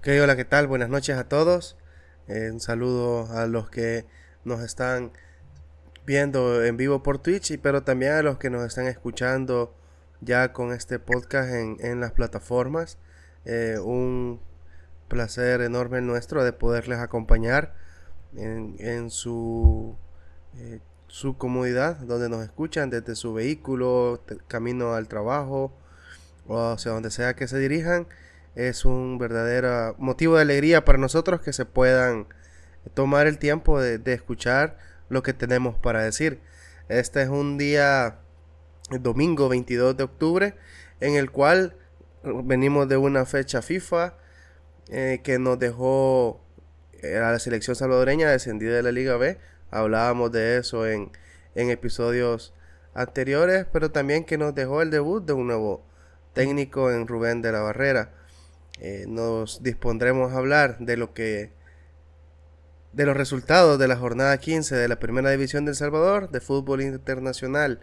Ok, hola, ¿qué tal? Buenas noches a todos. Eh, un saludo a los que nos están viendo en vivo por Twitch, pero también a los que nos están escuchando ya con este podcast en, las plataformas. Eh, un placer enorme nuestro de poderles acompañar en, su, eh, su comodidad, donde nos escuchan desde su vehículo, camino al trabajo o sea donde sea que se dirijan es un verdadero motivo de alegría para nosotros que se puedan tomar el tiempo de, escuchar lo que tenemos para decir. Este es un día, domingo 22 de octubre, en el cual venimos de una fecha FIFA eh, que nos dejó eh, a la selección salvadoreña descendida de la Liga B. Hablábamos de eso en, en episodios anteriores, pero también que nos dejó el debut de un nuevo técnico en Rubén de la Barrera. Eh, nos dispondremos a hablar de lo que de los resultados de la jornada 15 de la Primera División de Salvador de fútbol internacional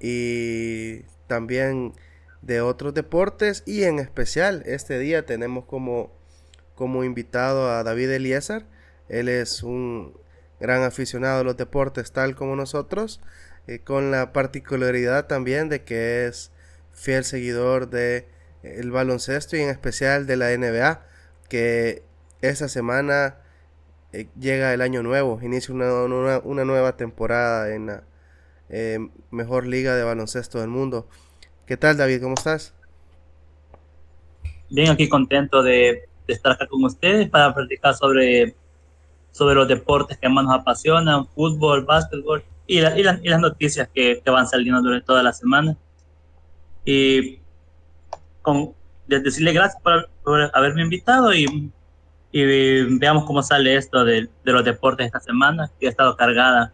y también de otros deportes y en especial este día tenemos como como invitado a David Eliezer. Él es un gran aficionado a los deportes tal como nosotros, eh, con la particularidad también de que es fiel seguidor de el baloncesto y en especial de la NBA, que esta semana eh, llega el año nuevo, inicia una, una, nueva temporada en la eh, mejor liga de baloncesto del mundo. ¿Qué tal David? ¿Cómo estás? Bien, aquí contento de, estar acá con ustedes para platicar sobre, sobre los deportes que más nos apasionan, fútbol, básquetbol y, y, las noticias que, que van saliendo durante toda la semana. Y con, decirle gracias por, haberme invitado y, y, veamos cómo sale esto de, de, los deportes esta semana, que ha estado cargada.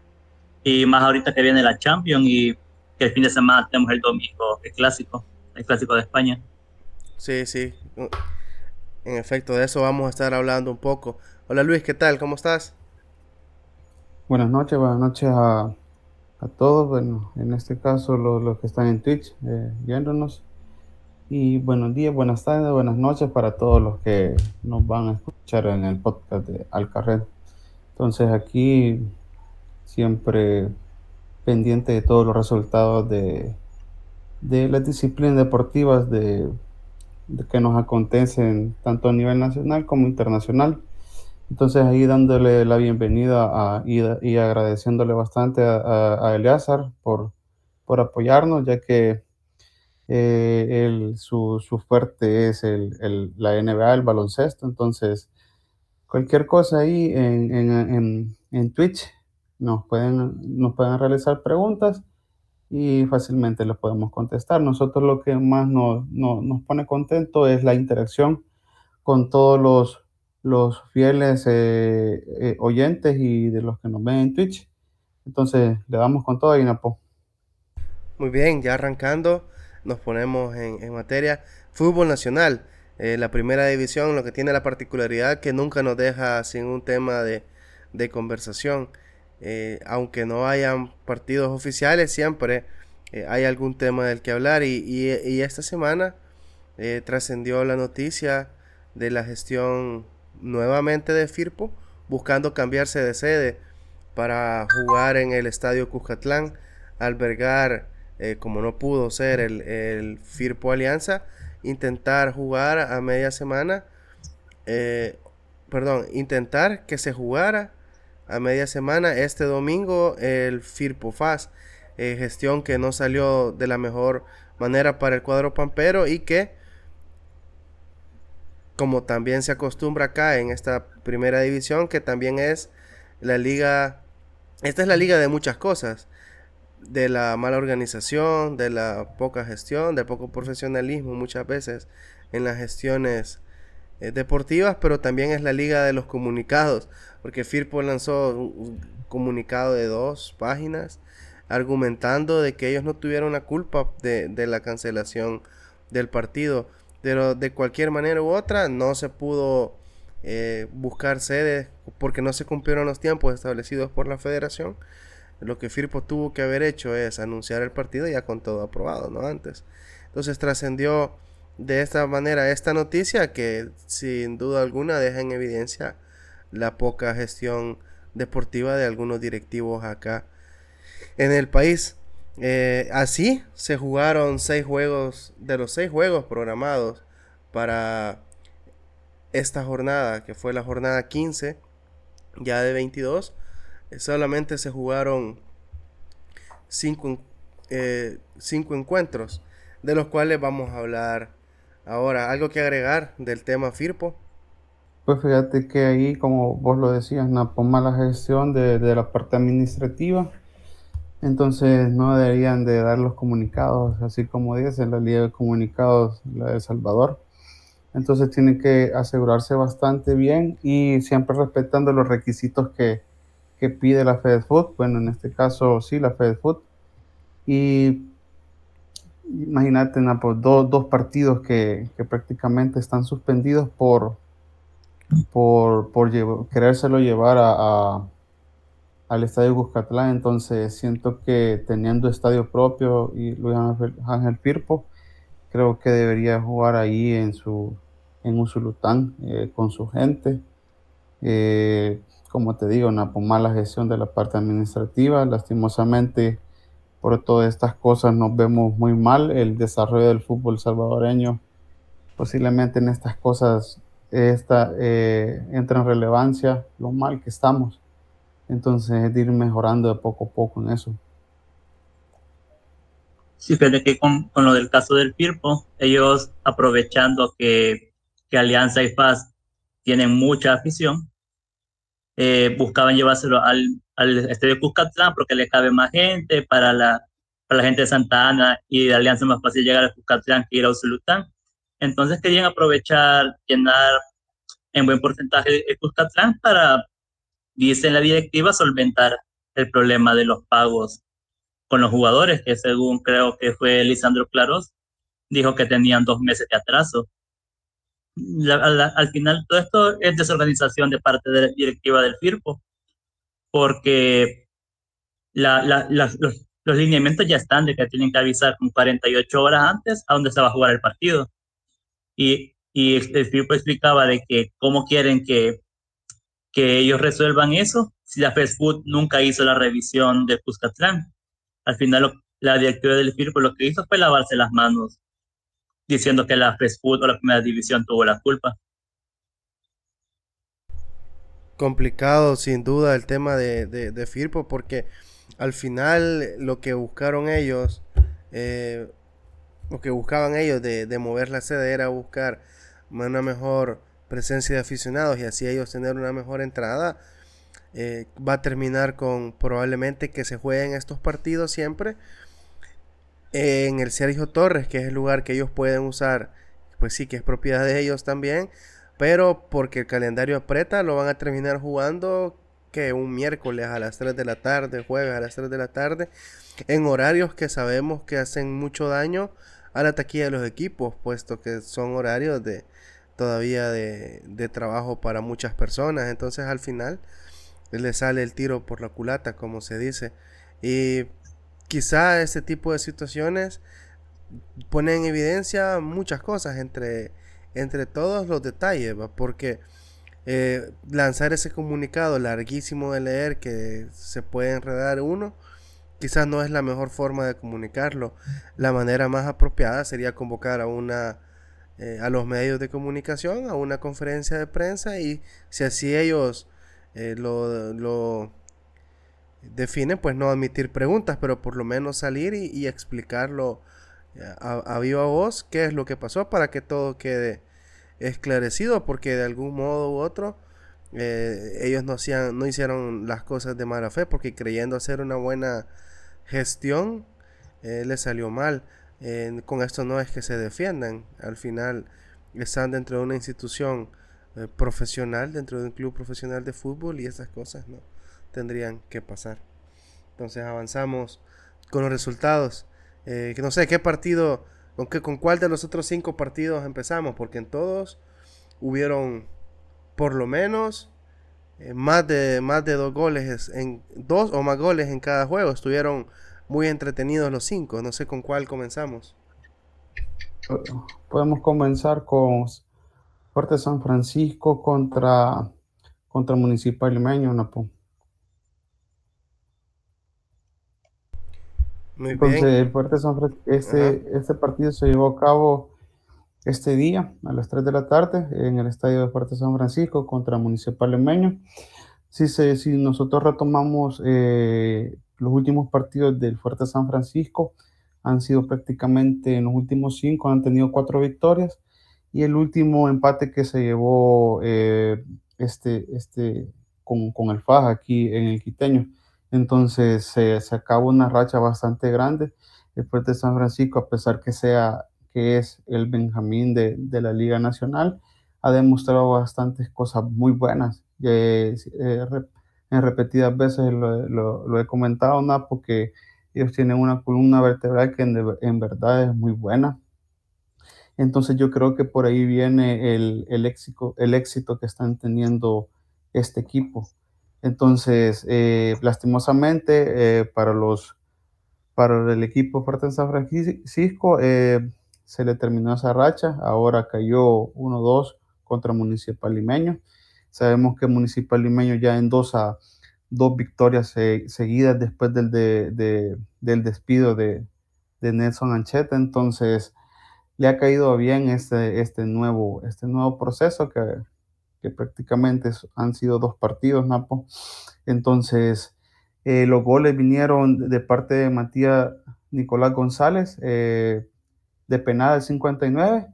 Y más ahorita que viene la Champions y que el fin de semana tenemos el domingo, el clásico, el clásico de España. Sí, sí. En efecto, de eso vamos a estar hablando un poco. Hola Luis, ¿qué tal? ¿Cómo estás? Buenas noches, buenas noches a, a todos. Bueno, en este caso los, los que están en Twitch eh, viéndonos. Y buenos días, buenas tardes, buenas noches para todos los que nos van a escuchar en el podcast de Alcarred. Entonces aquí siempre pendiente de todos los resultados de, de las disciplinas deportivas de, que nos acontecen tanto a nivel nacional como internacional. Entonces ahí dándole la bienvenida a, y, y agradeciéndole bastante a, a, Eleazar por, por apoyarnos, ya que eh, su, fuerte es el, la NBA, el baloncesto. Entonces, cualquier cosa ahí en, en, Twitch nos pueden, nos pueden realizar preguntas y fácilmente les podemos contestar. Nosotros lo que más nos, nos, pone contento es la interacción con todos los, los fieles eh, eh, oyentes y de los que nos ven en Twitch. Entonces, le damos con todo, Inapo. Muy bien, ya arrancando nos ponemos en, materia. Fútbol nacional, eh, la primera división, lo que tiene la particularidad que nunca nos deja sin un tema de, conversación. Eh, aunque no hayan partidos oficiales, siempre eh, hay algún tema del que hablar. Y, esta semana trascendió la noticia de la gestión nuevamente de Firpo, buscando cambiarse de sede para jugar en el Estadio Cuscatlán, albergar eh, como no pudo ser el, Firpo Alianza, intentar jugar a media semana, eh, perdón, intentar que se jugara a media semana este domingo el Firpo FAS, eh, gestión que no salió de la mejor manera para el cuadro pampero y que como también se acostumbra acá en esta primera división, que también es la liga, esta es la liga de muchas cosas de la mala organización, de la poca gestión, del poco profesionalismo muchas veces en las gestiones eh, deportivas, pero también es la liga de los comunicados, porque Firpo lanzó un, comunicado de dos páginas argumentando de que ellos no tuvieron la culpa de, la cancelación del partido, pero de cualquier manera u otra no se pudo eh, buscar sede porque no se cumplieron los tiempos establecidos por la federación lo que Firpo tuvo que haber hecho es anunciar el partido ya con todo aprobado, ¿no? Antes. Entonces trascendió de esta manera esta noticia que sin duda alguna deja en evidencia la poca gestión deportiva de algunos directivos acá en el país. Eh, así se jugaron seis juegos de los seis juegos programados para esta jornada, que fue la jornada 15, ya de 22. Solamente se jugaron cinco, eh, cinco encuentros, de los cuales vamos a hablar ahora. ¿Algo que agregar del tema FIRPO? Pues fíjate que ahí, como vos lo decías, una mala gestión de, de, la parte administrativa. Entonces no deberían de dar los comunicados, así como dice la ley de comunicados la de Salvador. Entonces tienen que asegurarse bastante bien y siempre respetando los requisitos que, que pide la FedFood. Bueno, en este caso sí, la FedFood. Y imagínate, pues, dos, dos partidos que, que prácticamente están suspendidos por por, por querérselo llevar a, al estadio Cuscatlán. Entonces siento que teniendo estadio propio y Luis Ángel, Firpo, creo que debería jugar ahí en su en Usulután eh, con su gente. Eh, como te digo, una mala gestión de la parte administrativa. Lastimosamente, por todas estas cosas nos vemos muy mal. El desarrollo del fútbol salvadoreño, posiblemente en estas cosas esta, eh, entra en relevancia lo mal que estamos. Entonces, es de ir mejorando de poco a poco en eso. Sí, pero que con, con, lo del caso del Firpo, ellos aprovechando que, que Alianza y Paz tienen mucha afición, eh, buscaban llevárselo al, al estadio Cuscatlán porque le cabe más gente para la, para la gente de Santa Ana y de Alianza más fácil llegar a Cuscatlán que ir a Usulután. Entonces querían aprovechar, llenar en buen porcentaje el Cuscatlán para, dice la directiva, solventar el problema de los pagos con los jugadores, que según creo que fue Lisandro Claros, dijo que tenían dos meses de atraso. Al final, todo esto es desorganización de parte de la directiva del FIRPO, porque la, los, los lineamientos ya están de que tienen que avisar con 48 horas antes a dónde se va a jugar el partido y, y el tipo explicaba de que cómo quieren que, que ellos resuelvan eso si la Food nunca hizo la revisión de Cuscatlán. Al final la directiva del FIRPO lo que hizo fue lavarse las manos diciendo que la o la primera división tuvo la culpa. Complicado sin duda el tema de, de, de Firpo porque al final lo que buscaron ellos eh, lo que buscaban ellos de, de mover la sede era buscar una mejor presencia de aficionados y así ellos tener una mejor entrada. Eh, va a terminar con probablemente que se jueguen estos partidos siempre en el Sergio Torres, que es el lugar que ellos pueden usar, pues sí que es propiedad de ellos también, pero porque el calendario aprieta, lo van a terminar jugando que un miércoles a las 3 de la tarde, juega a las 3 de la tarde, en horarios que sabemos que hacen mucho daño a la taquilla de los equipos, puesto que son horarios de todavía de, de trabajo para muchas personas. Entonces al final le sale el tiro por la culata, como se dice. Y quizá este tipo de situaciones ponen en evidencia muchas cosas entre, entre todos los detalles, porque eh, lanzar ese comunicado larguísimo de leer que se puede enredar uno, quizás no es la mejor forma de comunicarlo. La manera más apropiada sería convocar a una eh, a los medios de comunicación a una conferencia de prensa y si así ellos eh, lo, lo, definen, pues no admitir preguntas, pero por lo menos salir y, explicarlo eh, a, viva voz qué es lo que pasó para que todo quede esclarecido, porque de algún modo u otro ellos no, hacían, no hicieron las cosas de mala fe, porque creyendo hacer una buena gestión eh, le salió mal. con esto no es que se defiendan, al final están dentro de una institución eh, profesional, dentro de un club profesional de fútbol y esas cosas no tendrían que pasar. Entonces avanzamos con los resultados. Eh, no sé qué partido, con, qué, con cuál de los otros cinco partidos empezamos, porque en todos hubieron por lo menos eh, más, de, más de dos goles, en dos o más goles en cada juego. Estuvieron muy entretenidos los cinco. No sé con cuál comenzamos. podemos comenzar con Fuerte San Francisco contra, contra Municipal Limeño, Napo. Entonces, el Fuerte San Francisco, este, este partido se llevó a cabo este día a las 3 de la tarde en el estadio de Fuerte San Francisco contra Municipal Limeño. Si, se, si nosotros retomamos eh, los últimos partidos del Fuerte San Francisco, han sido prácticamente en los últimos cinco, han tenido cuatro victorias y el último empate que se llevó eh, este, este, con, con, el Faja aquí en el Quiteño. Entonces se acabó una racha bastante grande. El Fuerte San Francisco, a pesar que sea que es el Benjamín de, de la Liga Nacional, ha demostrado bastantes cosas muy buenas. Eh, eh, en repetidas veces lo, he comentado, ¿no? porque ellos tienen una columna vertebral que en, en, verdad es muy buena. Entonces yo creo que por ahí viene el, el, el éxito que están teniendo este equipo. Entonces, eh, lastimosamente, para, los, para el equipo fuerte en San Francisco, se le terminó esa racha. Ahora cayó 1-2 contra Municipal Limeño. Sabemos que Municipal Limeño ya endosa dos victorias seguidas después del, del despido de, Nelson Ancheta. Entonces, le ha caído bien este, este, nuevo, este nuevo proceso que, que prácticamente han sido dos partidos, Napo. Entonces, eh, los goles vinieron de parte de Matías Nicolás González, eh, de penal al 59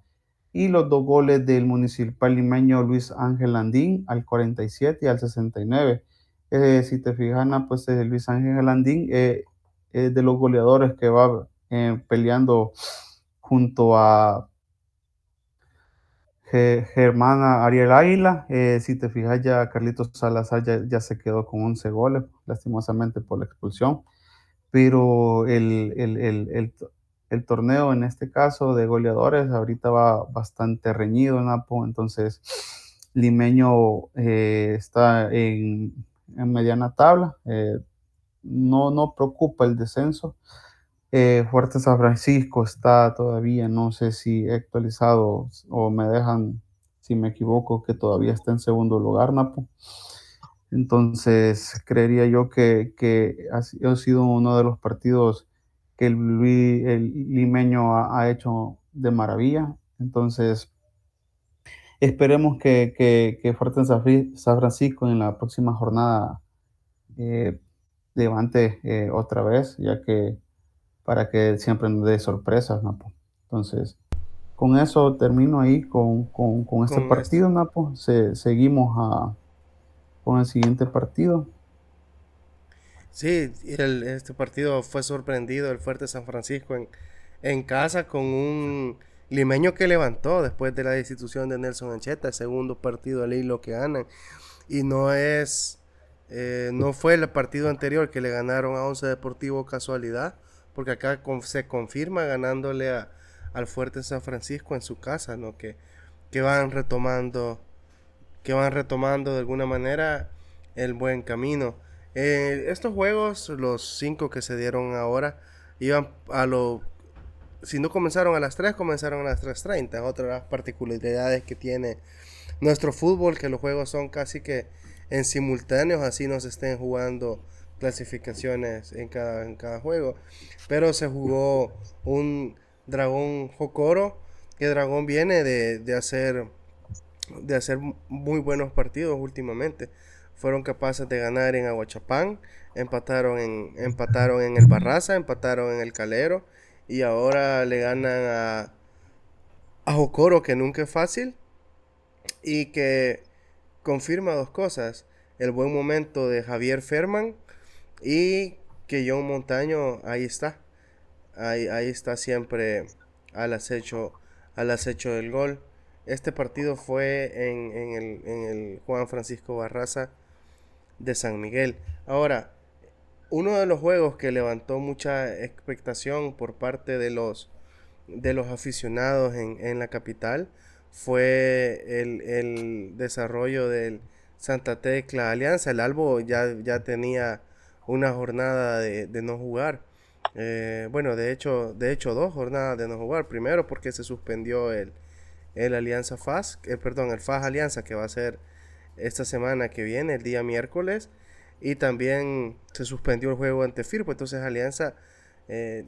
y los dos goles del municipal limeño Luis Ángel Landín al 47 y al 69. Eh, si te fijas, pues Luis Ángel Landín eh, es de los goleadores que va peleando junto a Germán Ariel Águila. si te fijas, ya Carlitos Salazar ya, se quedó con 11 goles, lastimosamente por la expulsión. Pero el, el, el torneo en este caso de goleadores ahorita va bastante reñido, Napo, entonces Limeño eh, está en, mediana tabla, eh, no, no preocupa el descenso. Eh, Fuerte San Francisco está todavía, no sé si he actualizado o me dejan, si me equivoco, que todavía está en segundo lugar, Napo. Entonces, creería yo que, que ha sido uno de los partidos que el, Luis, el limeño ha, hecho de maravilla. Entonces, esperemos que, que, que Fuerte San Francisco en la próxima jornada eh, levante eh, otra vez, ya que para que siempre nos dé sorpresas, Napo. Entonces, con eso termino ahí con, este partido, Napo. seguimos a, con el siguiente partido. Sí, este partido fue sorprendido el fuerte San Francisco en, en casa con un limeño que levantó después de la destitución de Nelson Ancheta, el segundo partido al hilo que ganan. Y no es, eh, no fue el partido anterior que le ganaron a Once Deportivo casualidad, porque acá se confirma ganándole a, al fuerte San Francisco en su casa, ¿no? Que, que van retomando, que van retomando de alguna manera el buen camino. Eh, estos juegos, los cinco que se dieron ahora, iban a lo... Si no comenzaron a las 3, comenzaron a las 3.30. Otras particularidades que tiene nuestro fútbol, que los juegos son casi que en simultáneos, así no se estén jugando clasificaciones en cada, en cada juego. Pero se jugó un Dragón Jocoro, que Dragón viene de, de hacer de hacer muy buenos partidos últimamente fueron capaces de ganar en Aguachapán, empataron en, empataron en el Barraza, empataron en el Calero y ahora le ganan a, a Jocoro, que nunca es fácil y que confirma dos cosas, el buen momento de Javier Ferman y que John Montaño ahí está, ahí, ahí está siempre al acecho, al acecho del gol. Este partido fue en, en, el, en el Juan Francisco Barraza de San Miguel. Ahora, uno de los juegos que levantó mucha expectación por parte de los, de los aficionados en, la capital fue el, desarrollo del Santa Tecla Alianza. El Albo ya, ya tenía una jornada de, no jugar Eh, bueno, de hecho, de hecho dos jornadas de no jugar. Primero porque se suspendió el, el Alianza FAS, eh, perdón, el FAS Alianza que va a ser esta semana que viene, el día miércoles. Y también se suspendió el juego ante Firpo. Entonces Alianza, eh,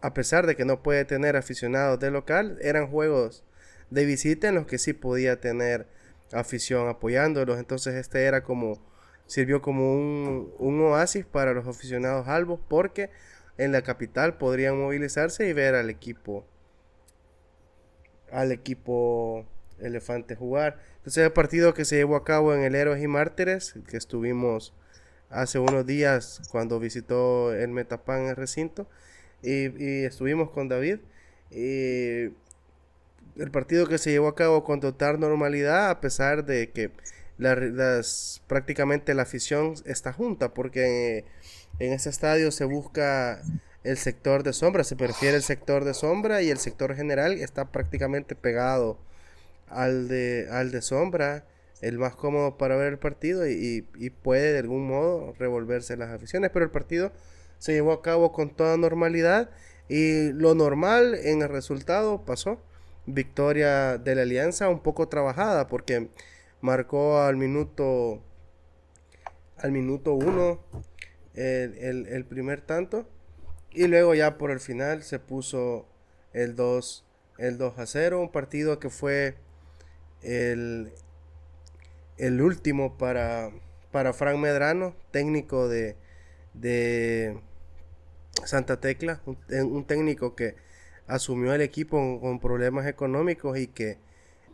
a pesar de que no puede tener aficionados de local, eran juegos de visita en los que sí podía tener afición apoyándolos. Entonces este era como, sirvió como un, un oasis para los aficionados albos porque en la capital podrían movilizarse y ver al equipo al equipo elefante jugar. Entonces el partido que se llevó a cabo en el Héroes y Mártires, que estuvimos hace unos días cuando visitó el Metapan el recinto y, estuvimos con David. Y el partido que se llevó a cabo con total normalidad a pesar de que las, prácticamente la afición está junta porque en ese estadio se busca el sector de sombra, se prefiere el sector de sombra y el sector general está prácticamente pegado al de, al de sombra, el más cómodo para ver el partido y, puede de algún modo revolverse las aficiones, pero el partido se llevó a cabo con toda normalidad y lo normal en el resultado pasó. Victoria de la Alianza un poco trabajada porque marcó al minuto al minuto uno el, primer tanto. Y luego ya por el final se puso el 2, el 2 a 0. Un partido que fue el, el último para, para Frank Medrano, técnico de, de Santa Tecla. Un, técnico que asumió el equipo con, problemas económicos y que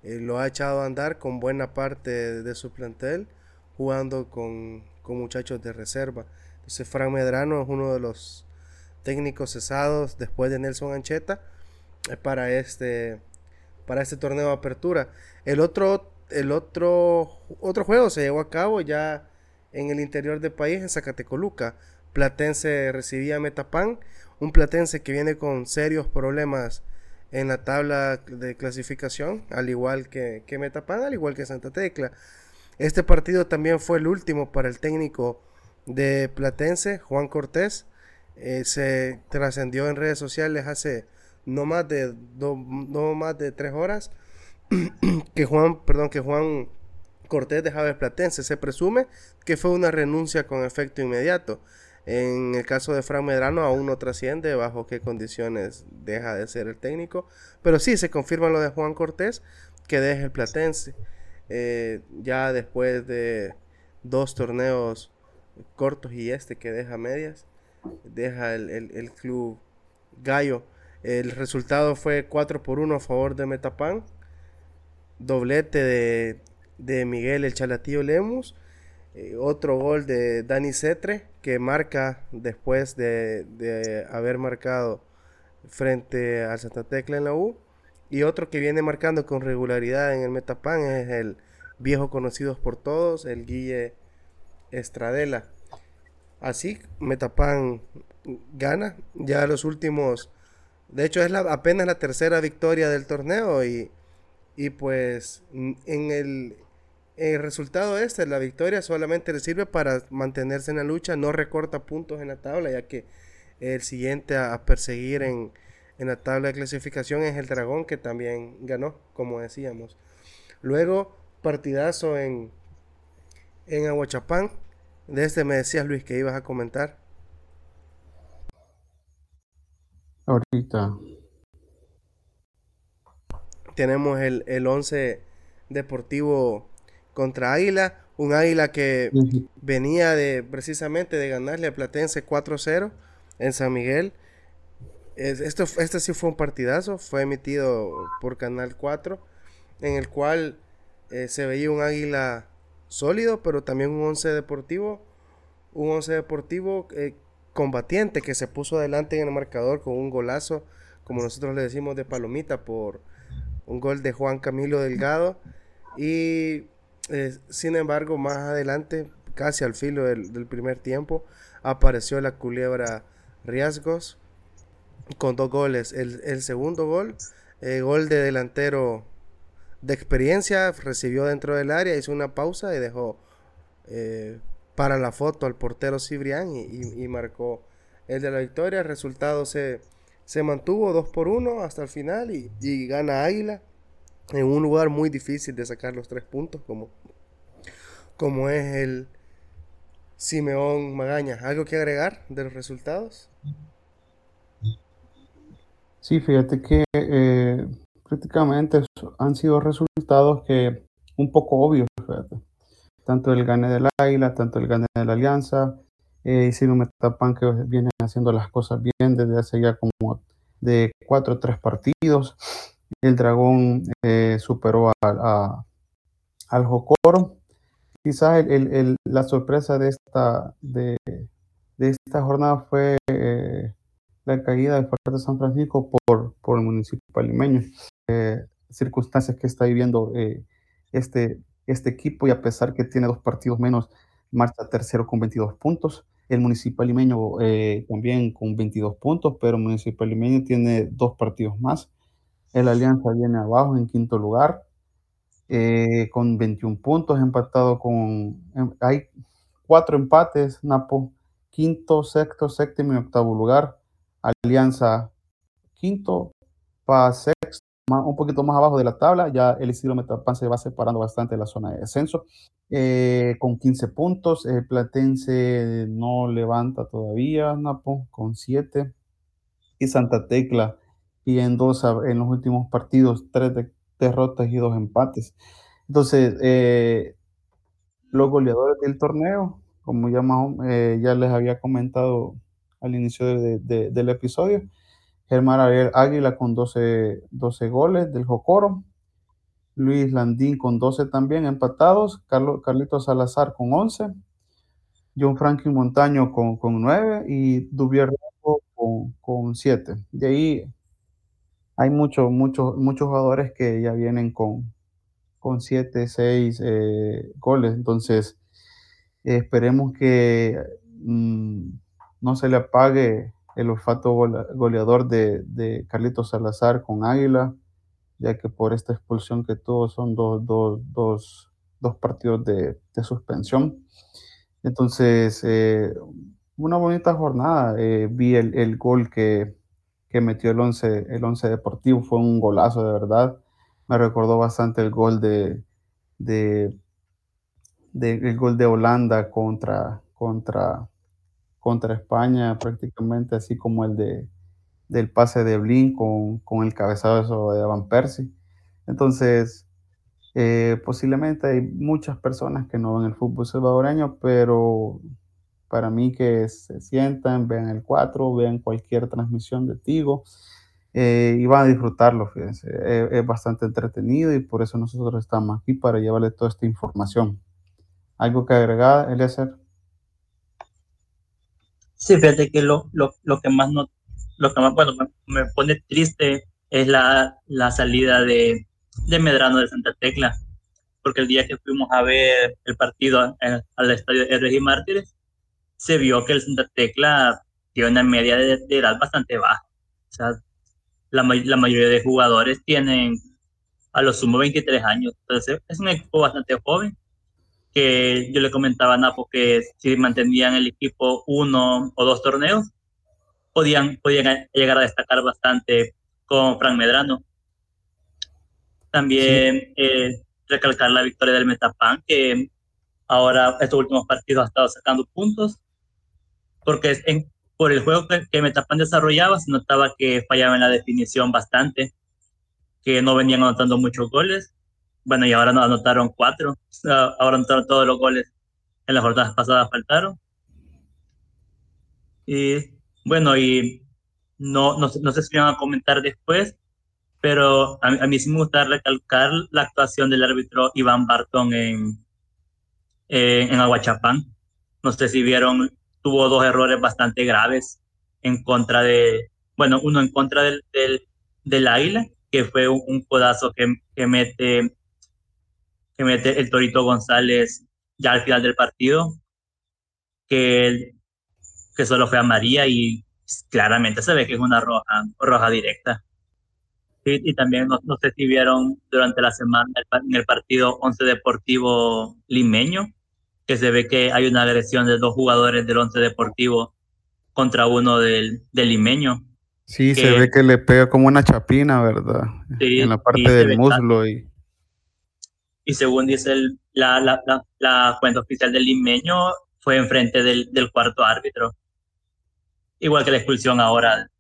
eh, lo ha echado a andar con buena parte de, su plantel, jugando con, con muchachos de reserva. Entonces Frank Medrano es uno de los técnicos cesados después de Nelson Ancheta eh, para este para este torneo de apertura. El otro el otro otro juego se llevó a cabo ya en el interior del país en Zacatecoluca. Platense recibía Metapan, un Platense que viene con serios problemas en la tabla de clasificación, al igual que, que Metapan, al igual que Santa Tecla. Este partido también fue el último para el técnico de Platense, Juan Cortés, eh, se trascendió en redes sociales hace no más de no más de tres horas que Juan, perdón, que Juan Cortés dejaba el Platense. Se presume que fue una renuncia con efecto inmediato. En el caso de Frank Medrano aún no trasciende bajo qué condiciones deja de ser el técnico. Pero sí, se confirma lo de Juan Cortés que deja el Platense. Eh, ya después de dos torneos cortos y este que deja medias, deja el, club Gallo. El resultado fue 4 por 1 a favor de Metapan. Doblete de, Miguel el Chalatillo Lemus. Eh, otro gol de Dani Cetre que marca después de, de, haber marcado frente al Santa Tecla en la U. Y otro que viene marcando con regularidad en el Metapan es el viejo conocido por todos, el Guille Estradela. Así, Metapan gana ya los últimos. De hecho, es la, apenas la tercera victoria del torneo y, y pues en el, el resultado este, la victoria solamente le sirve para mantenerse en la lucha, no recorta puntos en la tabla, ya que el siguiente a, perseguir en, en, la tabla de clasificación es el Dragón, que también ganó, como decíamos. Luego, partidazo en, en Aguachapán. De este me decías, Luis, que ibas a comentar. Ahorita. Tenemos el, el 11 deportivo contra Águila. Un Águila que venía de precisamente de ganarle a Platense 4-0 en San Miguel. Esto, este sí fue un partidazo. Fue emitido por Canal 4. En el cual eh, se veía un Águila sólido, pero también un 11 deportivo. Un 11 deportivo eh, combatiente que se puso adelante en el marcador con un golazo, como nosotros le decimos de palomita, por un gol de Juan Camilo Delgado. Y eh, sin embargo, más adelante, casi al filo del, primer tiempo, apareció la culebra Riasgos con dos goles. El, segundo gol, eh, gol de delantero de experiencia, recibió dentro del área, hizo una pausa y dejó eh, para la foto al portero Cibrián y, marcó el de la victoria. El resultado se, se mantuvo 2 por 1 hasta el final y, y, gana Águila en un lugar muy difícil de sacar los tres puntos como, como es el Simeón Magaña. ¿Algo que agregar de los resultados? Sí, fíjate que eh, prácticamente han sido resultados que un poco obvios, fíjate. Tanto el gane del Águila, tanto el gane de la Alianza, eh, un Metapan que viene haciendo las cosas bien desde hace ya como de cuatro o tres partidos. El Dragón eh, superó a, al Jocoro. Quizás el, la sorpresa de esta, de, de esta jornada fue eh, la caída del Fuerte San Francisco por, por el municipio limeño. Eh, circunstancias que está viviendo este, este equipo y a pesar que tiene dos partidos menos, marcha tercero con 22 puntos. El municipal limeño también con 22 puntos, pero el municipal limeño tiene dos partidos más. El Alianza viene abajo en quinto lugar con 21 puntos, empatado con... Em, hay cuatro empates, Napo, quinto, sexto, séptimo y octavo lugar. Alianza quinto, para sexto, un poquito más abajo de la tabla. Ya el Isidro Metapan se va separando bastante de la zona de descenso. Eh, con 15 puntos, el Platense no levanta todavía, Napo, con 7. Y Santa Tecla y en dos en los últimos partidos, tres derrotas y dos empates. Entonces, eh, los goleadores del torneo, como ya, eh, ya les había comentado al inicio del episodio. Germán Ariel Águila con 12, 12 goles del Jocoro. Luis Landín con 12 también empatados. Carlos, Carlitos Salazar con 11. John Franklin Montaño con, con 9 y Dubier con, con 7. De ahí hay muchos, muchos, muchos jugadores que ya vienen con, con 7, 6 eh, goles. Entonces, esperemos que mm, no se le apague el olfato goleador de, Carlitos Salazar con Águila, ya que por esta expulsión que tuvo son dos, dos, dos, dos partidos de, de, suspensión. Entonces, eh, una bonita jornada. Eh, vi el, el gol que, que, metió el 11, el once Deportivo, fue un golazo de verdad. Me recordó bastante el gol de, de, el gol de Holanda contra, contra contra España, prácticamente así como el de, del pase de Blin con, con el cabezazo de Van Persie. Entonces, eh, posiblemente hay muchas personas que no ven el fútbol salvadoreño, pero para mí que se sientan, vean el 4, vean cualquier transmisión de Tigo eh, y van a disfrutarlo, fíjense. Es, es, bastante entretenido y por eso nosotros estamos aquí para llevarle toda esta información. ¿Algo que agregar, Eliezer? Sí, fíjate que lo, lo, lo que más no, lo que más, bueno, me, pone triste es la, la salida de, de, Medrano de Santa Tecla, porque el día que fuimos a ver el partido al estadio de Regi Mártires, se vio que el Santa Tecla tiene una media de, edad bastante baja. O sea, la, la, mayoría de jugadores tienen a lo sumo 23 años. Entonces, es un equipo bastante joven que yo le comentaba a Napo que si mantenían el equipo uno o dos torneos, podían, podían llegar a destacar bastante con Frank Medrano. También eh, recalcar la victoria del Metapan, que ahora estos últimos partidos ha estado sacando puntos, porque en, por el juego que, que Metapan desarrollaba se notaba que fallaba en la definición bastante, que no venían anotando muchos goles bueno, y ahora nos anotaron cuatro. Ahora anotaron todos los goles en las jornadas pasadas faltaron. Y bueno, y no, no, no sé si van a comentar después, pero a, a, mí sí me gusta recalcar la actuación del árbitro Iván Barton en, en, en Aguachapán. No sé si vieron, tuvo dos errores bastante graves en contra de, bueno, uno en contra del, del, del Águila, que fue un, codazo que, que mete que mete el Torito González ya al final del partido, que, que solo fue a María y claramente se ve que es una roja, roja directa. y también no, no, sé durante la semana en el partido 11 Deportivo Limeño, que se ve que hay una agresión de dos jugadores del 11 Deportivo contra uno del, del limeño. Sí, se ve que le pega como una chapina, ¿verdad? Sí, en la parte del muslo. Y... y según dice el, la, la, la, cuenta oficial del limeño, fue enfrente del, del cuarto árbitro. Igual que la expulsión ahora,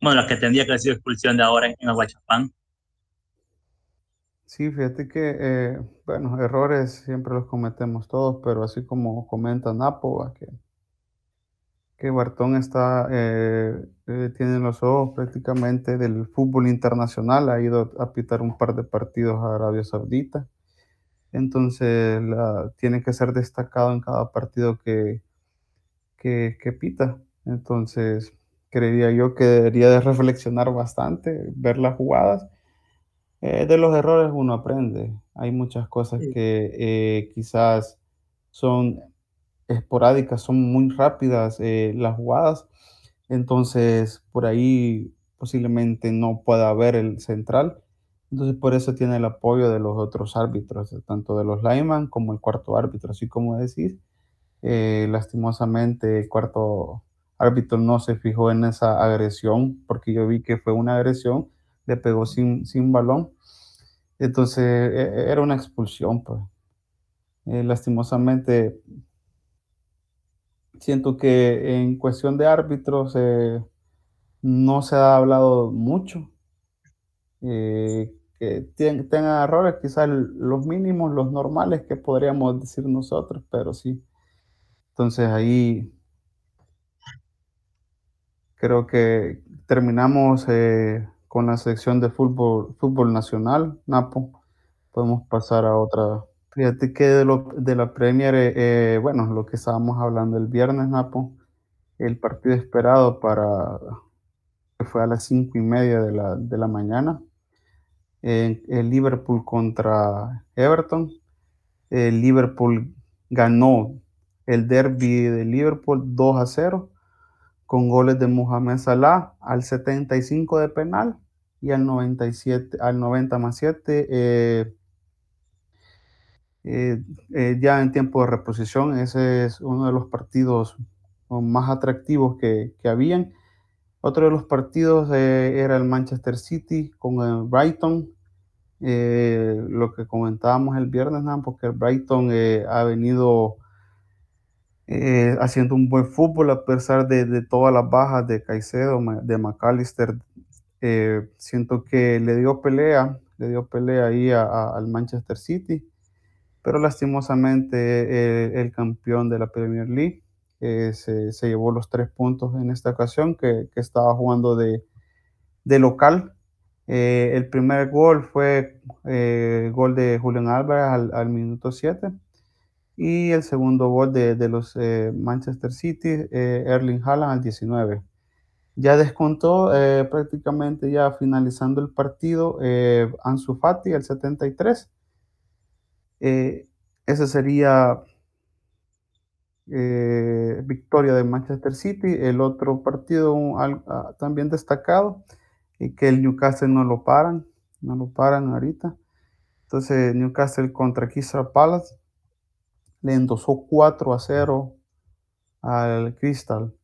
bueno, la que tendría que haber sido expulsión de ahora en, en Aguachapán. Sí, fíjate que, eh, bueno, errores siempre los cometemos todos, pero así como comenta Napo, que, que Bartón está, eh, eh, tiene los ojos prácticamente del fútbol internacional, ha ido a pitar un par de partidos a Arabia Saudita, entonces tiene que ser destacado en cada partido que, que, pita, entonces creería yo que debería de reflexionar bastante, ver las jugadas eh, de los errores uno aprende. Hay muchas cosas que eh, quizás son esporádicas, son muy rápidas eh, las jugadas. Entonces, por ahí posiblemente no pueda haber el central. Entonces, por eso tiene el apoyo de los otros árbitros, tanto de los lineman como el cuarto árbitro. Así como decís, lastimosamente el cuarto árbitro no se fijó en esa agresión, porque yo vi que fue una agresión le pegó sin, sin balón. Entonces e, e, era una expulsión, pues. Eh, lastimosamente, siento que en cuestión de árbitros eh, no se ha hablado mucho. Eh, que tengan errores, quizás los mínimos, los normales que podríamos decir nosotros, pero sí. Entonces ahí creo que terminamos con la sección de fútbol, fútbol nacional, Napo. Podemos pasar a otra. Fíjate que de, lo, de la Premier, eh, eh, bueno, lo que estábamos hablando el viernes, Napo, el partido esperado para, que fue a las cinco y media de la, de la mañana, el Liverpool contra Everton. El Liverpool ganó el derby de Liverpool 2 a 0 con goles de Mohamed Salah al 75 de penal y al 97, al 90 más 7 eh, eh, eh, ya en tiempo de reposición. Ese es uno de los partidos más atractivos que, que habían. Otro de los partidos era el Manchester City con el Brighton. lo que comentábamos el viernes, porque el Brighton ha venido eh, haciendo un buen fútbol a pesar de, todas las bajas de Caicedo, de McAllister. Eh, siento que le dio pelea, le dio pelea ahí al Manchester City, pero lastimosamente eh, el campeón de la Premier League se, llevó los tres puntos en esta ocasión, que, estaba jugando de, local. el primer gol fue gol de Julián Álvarez al, al minuto 7 y el segundo gol de, de los eh, Manchester City, eh, Erling Haaland al 19. Ya descontó eh, prácticamente ya finalizando el partido Ansu Fati al 73. ese sería victoria de Manchester City. El otro partido ah, también destacado, y que el Newcastle no lo paran, no lo paran ahorita. Entonces Newcastle contra Crystal Palace le endosó 4 a 0 al Crystal.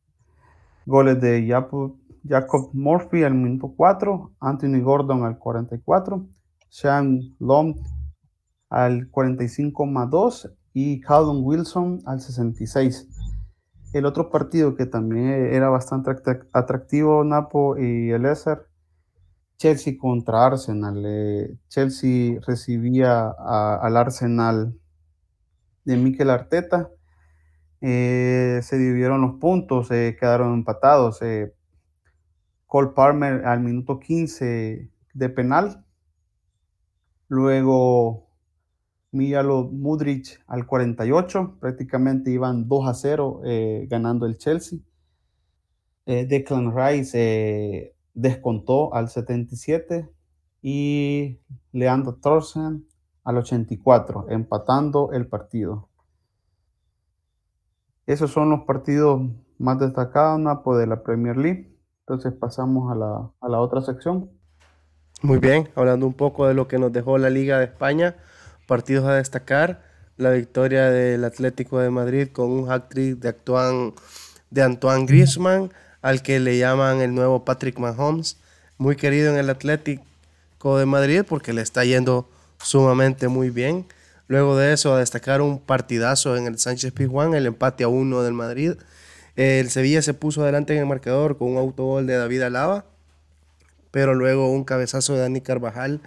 Goles de Jacob Murphy al minuto 4, Anthony Gordon al 44, Sean Long al 45 más 2 y Callum Wilson al 66. El otro partido que también era bastante atractivo, Napo y el Eser, Chelsea contra Arsenal. Eh, Chelsea recibía al Arsenal de Mikel Arteta. Eh, se dividieron los puntos, se quedaron empatados. Eh, Cole Palmer al minuto 15 de penal. Luego Mijalo Mudrich al 48. Prácticamente iban 2 a 0 eh, ganando el Chelsea. Declan Rice descontó al 77 y Leandro Thorsen al 84, empatando el partido. Esos son los partidos más destacados Napo, de la Premier League. Entonces pasamos a la, a la otra sección. Muy bien, hablando un poco de lo que nos dejó la Liga de España, partidos a destacar, la victoria del Atlético de Madrid con un hat-trick de de Antoine Griezmann, al que le llaman el nuevo Patrick Mahomes, muy querido en el Atlético de Madrid porque le está yendo sumamente muy bien. Luego de eso, a destacar un partidazo en el Sánchez Pizjuán, el empate a uno del Madrid. El Sevilla se puso adelante en el marcador con un autogol de David Alaba, pero luego un cabezazo de Dani Carvajal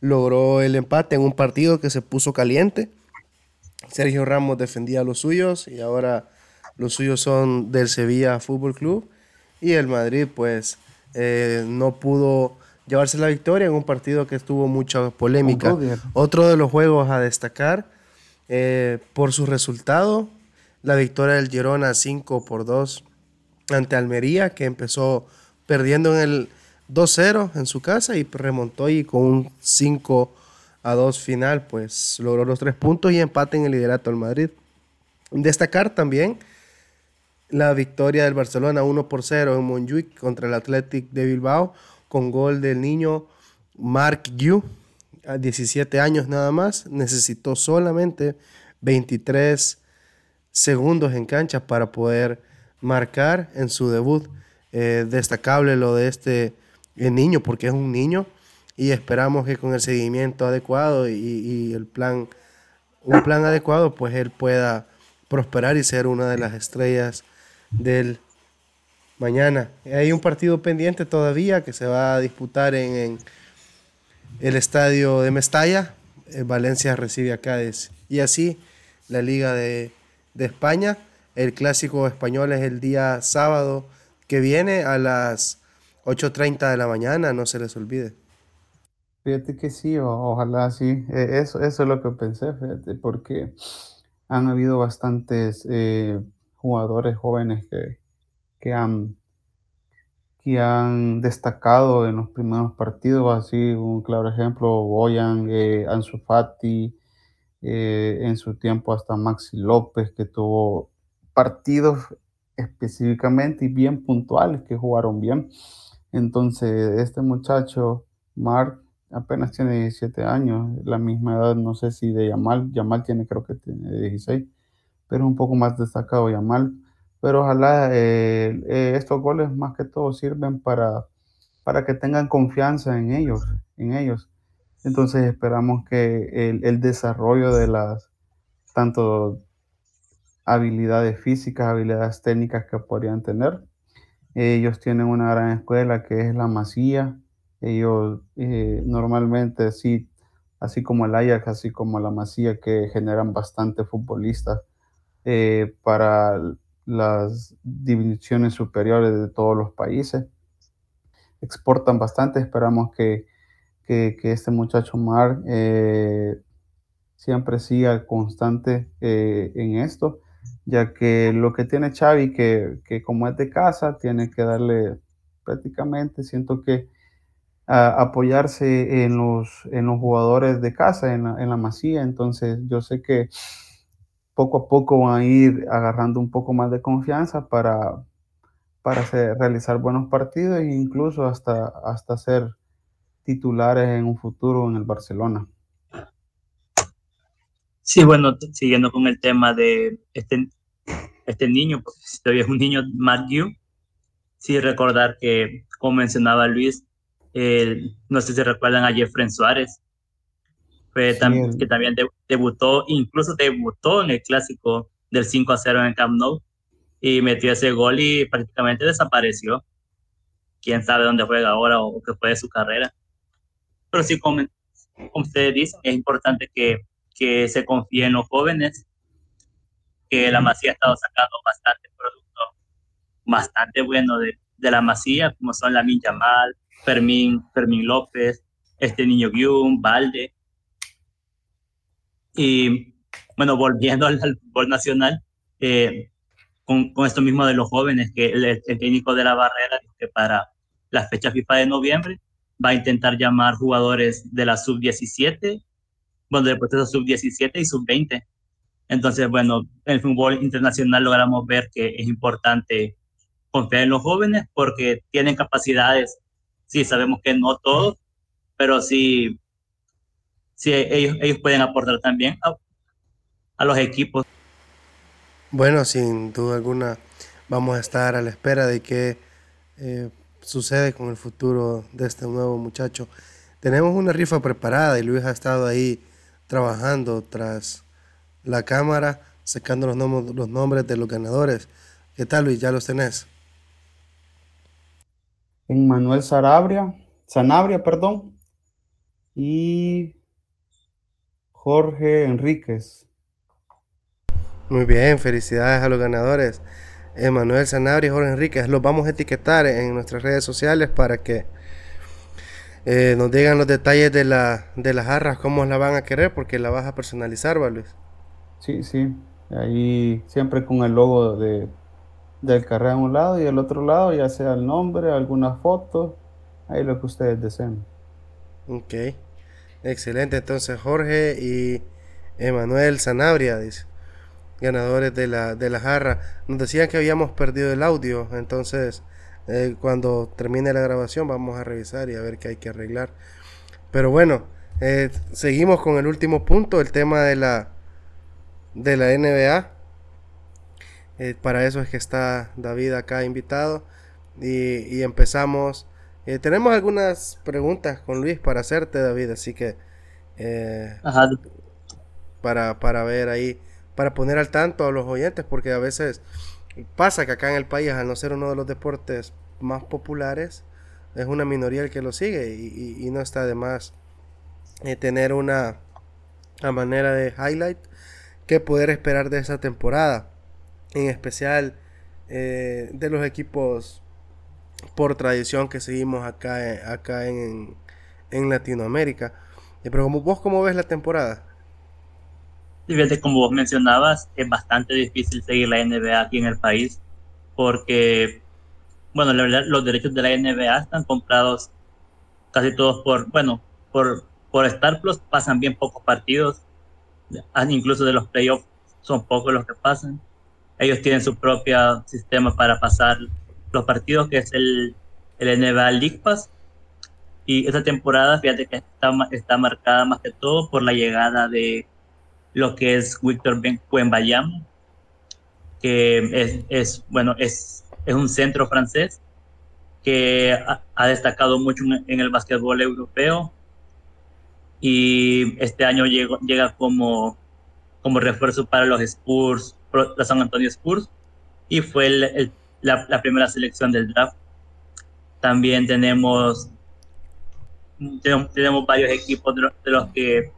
logró el empate en un partido que se puso caliente. Sergio Ramos defendía a los suyos y ahora los suyos son del Sevilla Fútbol Club y el Madrid pues eh, no pudo llevarse la victoria en un partido que estuvo mucha polémica. Otro de los juegos a destacar eh, por su resultado, la victoria del Girona 5 por 2 ante Almería, que empezó perdiendo en el 2-0 en su casa y remontó y con un 5 a 2 final, pues logró los tres puntos y empate en el liderato al Madrid. Destacar también la victoria del Barcelona 1 por 0 en Montjuic contra el Athletic de Bilbao con gol del niño Mark Yu a 17 años nada más. Necesitó solamente 23 segundos en cancha para poder marcar en su debut. Eh, destacable lo de este niño porque es un niño y esperamos que con el seguimiento adecuado y, y el plan un plan adecuado pues él pueda prosperar y ser una de las estrellas del mañana. Hay un partido pendiente todavía que se va a disputar en, el estadio de Mestalla. Eh, Valencia recibe a Cádiz. Y así la Liga de, España. El clásico español es el día sábado que viene a las 8.30 de la mañana, no se les olvide. Fíjate que sí, ojalá sí. E, eso, es lo que pensé, fíjate, porque han habido bastantes eh, jugadores jóvenes que, que, han, que han destacado en los primeros partidos, así un claro ejemplo, Boyan, eh, Ansu Fati, eh, en su tiempo hasta Maxi López, que tuvo partidos específicamente y bien puntuales, que jugaron bien. Entonces, este muchacho, Mark, apenas tiene 17 años, la misma edad, no sé si de Yamal, Yamal tiene creo que tiene 16 pero un poco más destacado Yamal. Pero ojalá eh, eh, estos goles más que todo sirven para, para que tengan confianza en ellos, en ellos. Entonces esperamos que el, el desarrollo de las tanto habilidades físicas, habilidades técnicas que podrían tener. Ellos tienen una gran escuela que es la Masía. Ellos eh, normalmente sí, así como el Ajax, así como la Masía, que generan bastante futbolistas eh, para las divisiones superiores de todos los países. Exportan bastante, esperamos que, que, este muchacho Mar eh, siempre siga constante eh, en esto, ya que lo que tiene Xavi, que, que, como es de casa, tiene que darle prácticamente, siento que apoyarse en los, en los jugadores de casa, en en la masía, entonces yo sé que poco a poco van a ir agarrando un poco más de confianza para, para realizar buenos partidos e incluso hasta, hasta ser titulares en un futuro en el Barcelona. Sí, bueno, siguiendo con el tema de este, este niño, porque todavía es un niño Matthew, sí recordar que, como mencionaba Luis, no sé si recuerdan a Jeffrey Suárez, que también debutó, incluso debutó en el clásico del 5 a 0 en el Camp Nou y metió ese gol y prácticamente desapareció. Quién sabe dónde juega ahora o, qué fue de su carrera. Pero sí, como, ustedes dicen, es importante que, que se confíe en los jóvenes, que la Masía ha estado sacando bastante producto, bastante bueno de, de la Masía, como son la Yamal, Fermín, Fermín López, este niño Guium, Valde, y bueno, volviendo al, fútbol nacional, eh, con, con, esto mismo de los jóvenes, que el, técnico de la barrera que para la fecha FIFA de noviembre va a intentar llamar jugadores de la sub-17, bueno, después de la sub-17 y sub-20. Entonces, bueno, en el fútbol internacional logramos ver que es importante confiar en los jóvenes porque tienen capacidades, sí, sabemos que no todos, pero sí si ellos, ellos pueden aportar también a, los equipos. Bueno, sin duda alguna vamos a estar a la espera de qué eh, sucede con el futuro de este nuevo muchacho. Tenemos una rifa preparada y Luis ha estado ahí trabajando tras la cámara, sacando los, los nombres de los ganadores. ¿Qué tal Luis? ¿Ya los tenés? En Manuel Sarabria, Sanabria, perdón, y Jorge Enríquez. Muy bien, felicidades a los ganadores. Emanuel Sanabria y Jorge Enríquez. Los vamos a etiquetar en nuestras redes sociales para que eh, nos digan los detalles de, la, de las jarras, cómo la van a querer, porque la vas a personalizar, ¿va, Luis? Sí, sí. Ahí siempre con el logo de, del carrera a un lado y el otro lado, ya sea el nombre, alguna foto, ahí lo que ustedes deseen. Ok. Excelente. Entonces Jorge y Emanuel Sanabria, dice, ganadores de la, de la jarra. Nos decían que habíamos perdido el audio, entonces eh, cuando termine la grabación vamos a revisar y a ver qué hay que arreglar. Pero bueno, eh, seguimos con el último punto, el tema de la, de la NBA. Eh, para eso es que está David acá invitado. Y, y empezamos eh, tenemos algunas preguntas con Luis para hacerte, David, así que eh, Para, para ver ahí, para poner al tanto a los oyentes, porque a veces pasa que acá en el país, al no ser uno de los deportes más populares, es una minoría el que lo sigue y, no está de más eh, tener una, una, manera de highlight que poder esperar de esa temporada, en especial de los equipos por tradición que seguimos acá, acá en, en Latinoamérica. Eh, pero como vos, ¿cómo ves la temporada? Fíjate, como vos mencionabas, es bastante difícil seguir la NBA aquí en el país porque, bueno, la verdad, los derechos de la NBA están comprados casi todos por, bueno, por, por Star Plus pasan bien pocos partidos, incluso de los playoffs son pocos los que pasan. Ellos tienen su propio sistema para pasar los partidos, que es el, el NBA League Pass. Y esta temporada, fíjate que está, está marcada más que todo por la llegada de lo que es Víctor Bayam que es, es, bueno, es, es un centro francés que ha, destacado mucho en, el básquetbol europeo y este año llegó, llega como, como refuerzo para los Spurs, los San Antonio Spurs, y fue el, el, la, primera selección del draft. También tenemos, tenemos, varios equipos de los, que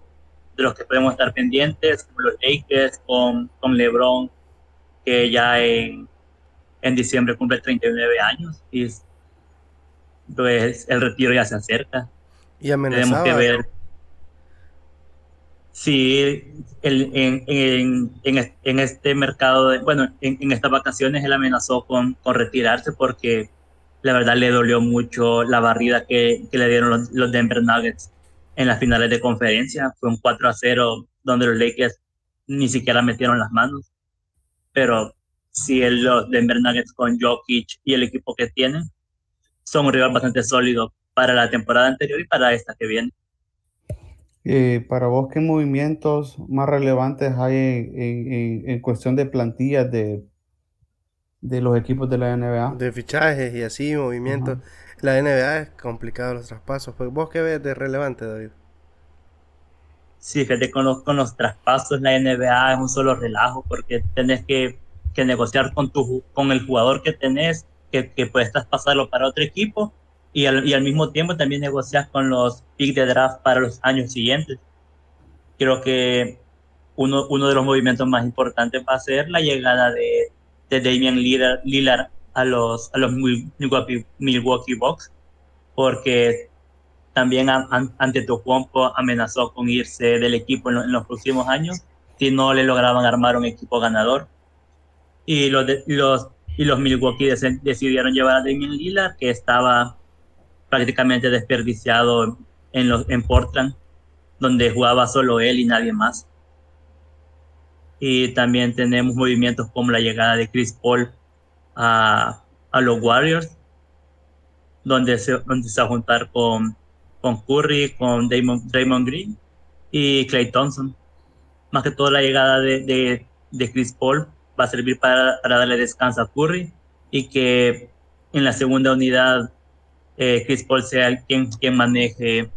de los que podemos estar pendientes, como los Lakers con, con LeBron, que ya en, en diciembre cumple 39 años y pues el retiro ya se acerca. Y Tenemos que ver Sí, el, en, en, en, este mercado, de, bueno, en, estas vacaciones él amenazó con, retirarse porque la verdad le dolió mucho la barrida que, que le dieron los, Denver Nuggets en las finales de conferencia. Fue un 4 a 0 donde los Lakers ni siquiera metieron las manos. Pero si el, los Denver Nuggets con Jokic y el equipo que tienen son un rival bastante sólido para la temporada anterior y para esta que viene. Eh, para vos, ¿qué movimientos más relevantes hay en, en, cuestión de plantillas de, de los equipos de la NBA? De fichajes y así, movimientos. La NBA es complicado los traspasos. Pues, ¿Vos qué ves de relevante, David? Sí, fíjate, con los, con los traspasos la NBA es un solo relajo porque tenés que, que negociar con, tu, con el jugador que tenés, que, que puedes traspasarlo para otro equipo y al, y al mismo tiempo también negocias con los picks de draft para los años siguientes. Creo que uno, uno de los movimientos más importantes va a ser la llegada de, de Damian Lillard, a los, a los Milwaukee, Milwaukee Bucks, porque también ante tu compo amenazó con irse del equipo en, los próximos años si no le lograban armar un equipo ganador. Y los, los, y los Milwaukee decidieron llevar a Damian Lillard, que estaba prácticamente desperdiciado en, en Portland, donde jugaba solo él y nadie más. Y también tenemos movimientos como la llegada de Chris Paul a, a los Warriors, donde se, donde se va a juntar con, con Curry, con Damon, Draymond Green y Clay Thompson. Más que todo la llegada de, de, de Chris Paul va a servir para, para darle descanso a Curry y que en la segunda unidad eh, Chris Paul sea quien, quien maneje,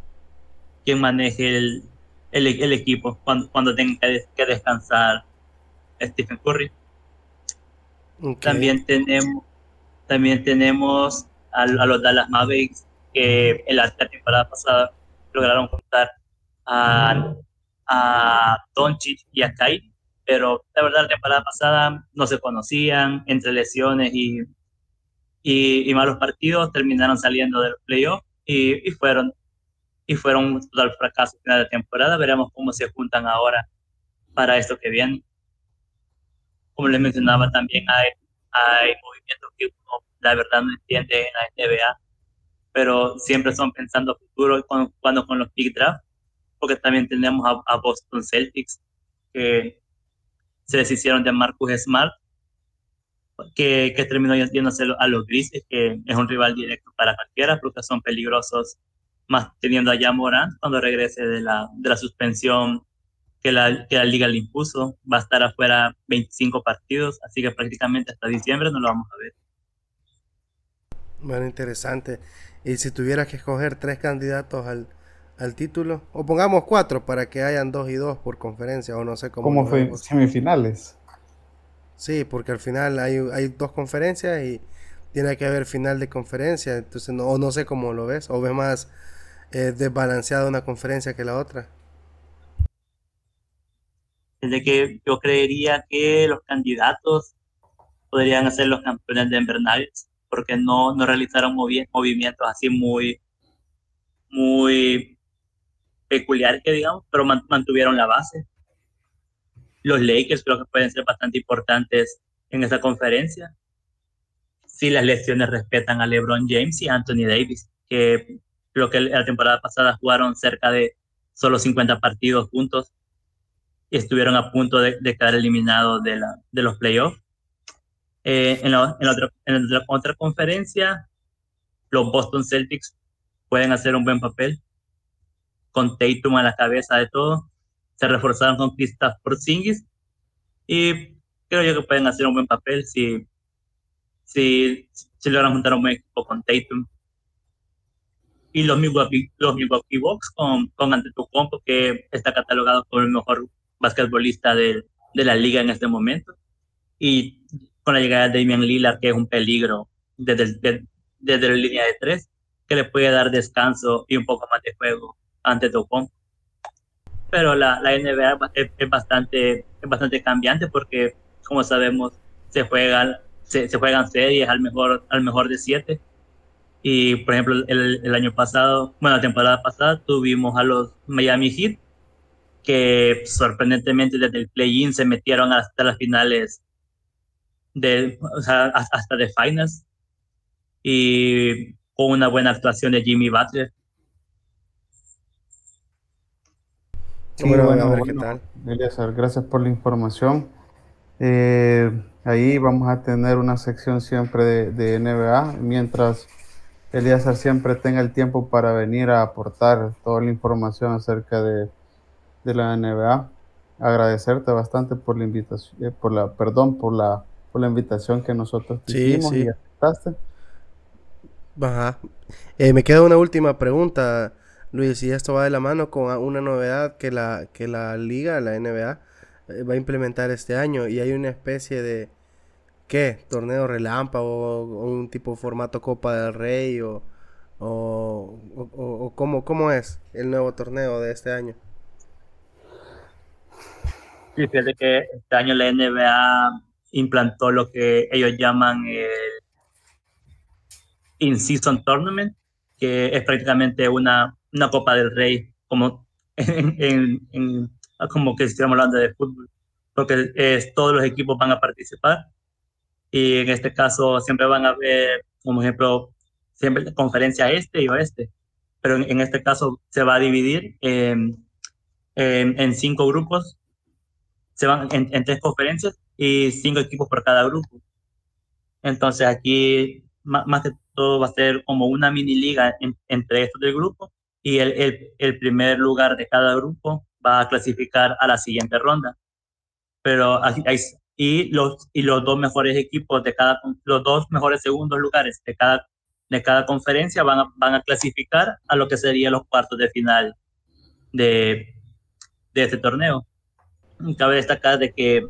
quien maneje el, el, equipo cuando, cuando tenga que descansar Stephen Curry. También tenemos, también tenemos a, los Dallas Mavericks que en la temporada pasada lograron contar a, a Doncic y a Kai, pero la verdad la temporada pasada no se conocían entre lesiones y, y, malos partidos, terminaron saliendo del playoff y, y fueron y fueron un total fracaso final de temporada. Veremos cómo se juntan ahora para esto que viene. Como les mencionaba, también hay, hay movimientos que uno, la verdad, no entiende en la NBA, pero siempre son pensando futuro cuando, cuando con los big draft, porque también tenemos a, Boston Celtics, que se deshicieron de Marcus Smart, que, que terminó yéndose a los Grizzlies, que es un rival directo para cualquiera, porque son peligrosos más teniendo allá Morán cuando regrese de la, de la suspensión que la, que la liga le impuso. Va a estar afuera 25 partidos, así que prácticamente hasta diciembre no lo vamos a ver. Bueno, interesante. Y si tuvieras que escoger tres candidatos al, al título, o pongamos cuatro para que hayan dos y dos por conferencia, o no sé cómo. Como fue semifinales. Sí, porque al final hay, hay dos conferencias y tiene que haber final de conferencia, entonces no, o no sé cómo lo ves, o ves más es desbalanceada una conferencia que la otra? Desde que yo creería que los candidatos podrían ser los campeones de Denver porque no, no realizaron movimientos así muy, muy peculiares, que digamos, pero mantuvieron la base. Los Lakers creo que pueden ser bastante importantes en esa conferencia. Si las lesiones respetan a LeBron James y Anthony Davis, que Creo que la temporada pasada jugaron cerca de solo 50 partidos juntos y estuvieron a punto de, quedar eliminados de, la, de los playoffs. Eh, en, la, en, otra, en la otra conferencia, los Boston Celtics pueden hacer un buen papel con Tatum a la cabeza de todo. Se reforzaron con Kristaps Porzingis y creo yo que pueden hacer un buen papel si, si, si logran juntar un buen equipo con Tatum y los Milwaukee, los Milwaukee Bucks con, con Antetokounmpo, que está catalogado como el mejor basquetbolista de, de, la liga en este momento. Y con la llegada de Damian Lillard, que es un peligro desde, desde, la línea de tres, que le puede dar descanso y un poco más de juego a Antetokounmpo. Pero la, la NBA es, bastante, es bastante cambiante porque, como sabemos, se juegan, se, juegan series al mejor, al mejor de siete y por ejemplo, el, el, año pasado, bueno, la temporada pasada tuvimos a los Miami Heat, que sorprendentemente desde el play-in se metieron hasta las finales, de, o hasta de finals, y con una buena actuación de Jimmy Butler. Sí, bueno, bueno, ¿qué tal? gracias por la información. Eh, ahí vamos a tener una sección siempre de, de NBA, mientras Elías siempre tenga el tiempo para venir a aportar toda la información acerca de, la NBA. Agradecerte bastante por la invitación, eh, por la, perdón, por la, por la invitación que nosotros hicimos y aceptaste. Ajá. Eh, me queda una última pregunta, Luis, y esto va de la mano con una novedad que la, que la liga, la NBA, eh, va a implementar este año y hay una especie de ¿Qué? ¿Torneo relámpago o un tipo de formato Copa del Rey o, o, o, cómo, cómo es el nuevo torneo de este año? Sí, fíjate que este año la NBA implantó lo que ellos llaman el In-Season Tournament, que es prácticamente una, una Copa del Rey, como, en, en, como que estuviéramos hablando de fútbol, porque es, todos los equipos van a participar. Y en este caso siempre van a haber, como ejemplo, siempre conferencia este y oeste, pero en, este caso se va a dividir en, en, cinco grupos, se van en, tres conferencias y cinco equipos por cada grupo. Entonces aquí más, que todo va a ser como una mini liga entre estos tres grupos y el, el, el primer lugar de cada grupo va a clasificar a la siguiente ronda. Pero hay, y los, y los dos mejores equipos de cada, los dos mejores segundos lugares de cada, de cada conferencia van a, van a clasificar a lo que serían los cuartos de final de, de este torneo. Cabe destacar de que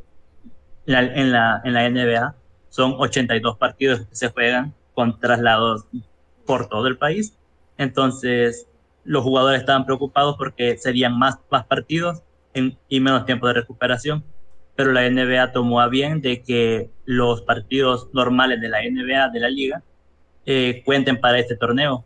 en la, en la NBA son 82 partidos que se juegan con traslados por todo el país. Entonces, los jugadores estaban preocupados porque serían más, más partidos en, y menos tiempo de recuperación. Pero la NBA tomó a bien de que los partidos normales de la NBA, de la liga, eh, cuenten para este torneo.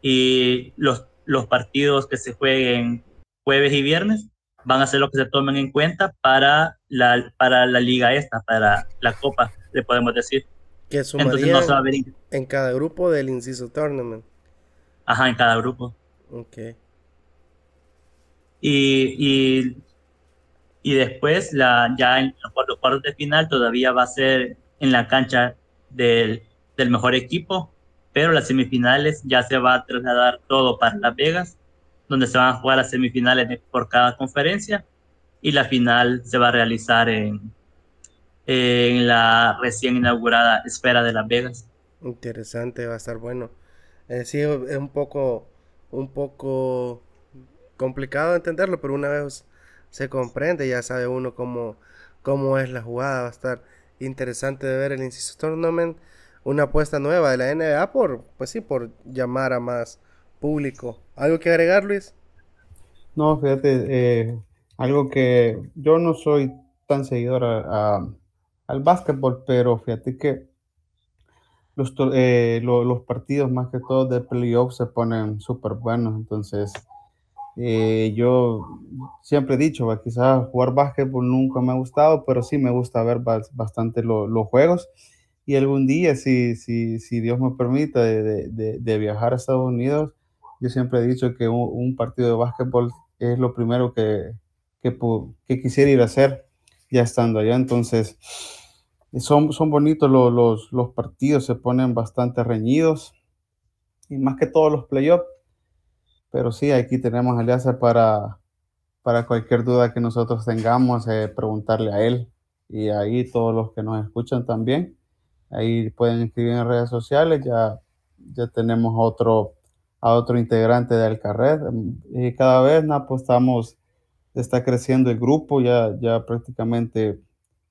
Y los, los partidos que se jueguen jueves y viernes van a ser los que se tomen en cuenta para la, para la liga esta, para la copa, le podemos decir. Que Entonces no se va a ver en cada grupo del Inciso Tournament. Ajá, en cada grupo. Ok. Y, y, y después, la, ya en los cuartos de final, todavía va a ser en la cancha del, del mejor equipo, pero las semifinales ya se va a trasladar todo para Las Vegas donde se van a jugar las semifinales por cada conferencia y la final se va a realizar en, en la recién inaugurada Esfera de Las Vegas. Interesante, va a estar bueno. Eh, sí, es un poco, un poco complicado entenderlo, pero una vez se comprende, ya sabe uno cómo, cómo es la jugada. Va a estar interesante de ver el Inciso Tournament, una apuesta nueva de la NBA por, pues sí, por llamar a más público. ¿Algo que agregar, Luis? No, fíjate, eh, algo que yo no soy tan seguidor al básquetbol, pero fíjate que los, eh, los partidos más que todo de playoff se ponen súper buenos, entonces eh, yo siempre he dicho, quizás jugar básquetbol nunca me ha gustado, pero sí me gusta ver bastante los juegos y algún día, si, si, si Dios me permite, de, de viajar a Estados Unidos, yo siempre he dicho que un, partido de básquetbol es lo primero que, que, quisiera ir a hacer ya estando allá. Entonces, son, son bonitos los, los, partidos, se ponen bastante reñidos y más que todos los playoffs. Pero sí, aquí tenemos alianza para, para cualquier duda que nosotros tengamos, eh, preguntarle a él y ahí todos los que nos escuchan también. Ahí pueden escribir en redes sociales, ya, ya tenemos otro a otro integrante de Alcarred. Y cada vez pues, estamos, está creciendo el grupo, ya, ya prácticamente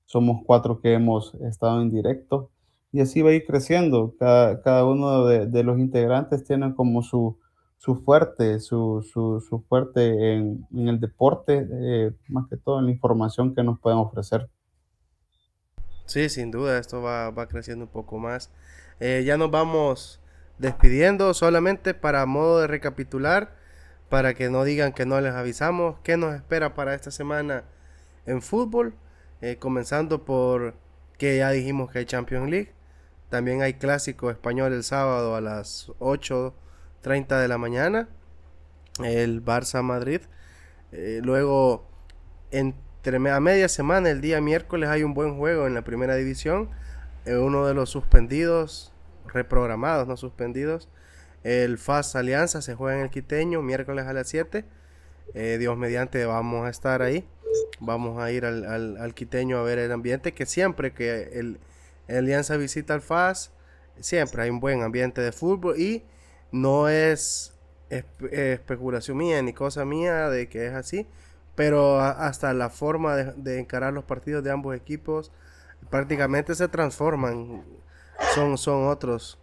somos cuatro que hemos estado en directo y así va a ir creciendo. Cada, cada uno de, de, los integrantes tiene como su, su fuerte, su, su, su fuerte en, en, el deporte, eh, más que todo en la información que nos pueden ofrecer. Sí, sin duda, esto va, va creciendo un poco más. Eh, ya nos vamos despidiendo solamente para modo de recapitular, para que no digan que no les avisamos qué nos espera para esta semana en fútbol, eh, comenzando por que ya dijimos que hay Champions League, también hay clásico español el sábado a las 8.30 de la mañana, el Barça Madrid, eh, luego entre a media semana, el día miércoles hay un buen juego en la primera división, eh, uno de los suspendidos reprogramados, no suspendidos. El FAS Alianza se juega en el Quiteño miércoles a las 7. Eh, Dios mediante vamos a estar ahí. Vamos a ir al, Quiteño a ver el ambiente. Que siempre que el, Alianza visita al FAS, siempre hay un buen ambiente de fútbol. Y no es especulación mía ni cosa mía de que es así. Pero hasta la forma de, de encarar los partidos de ambos equipos prácticamente se transforman son, son otros.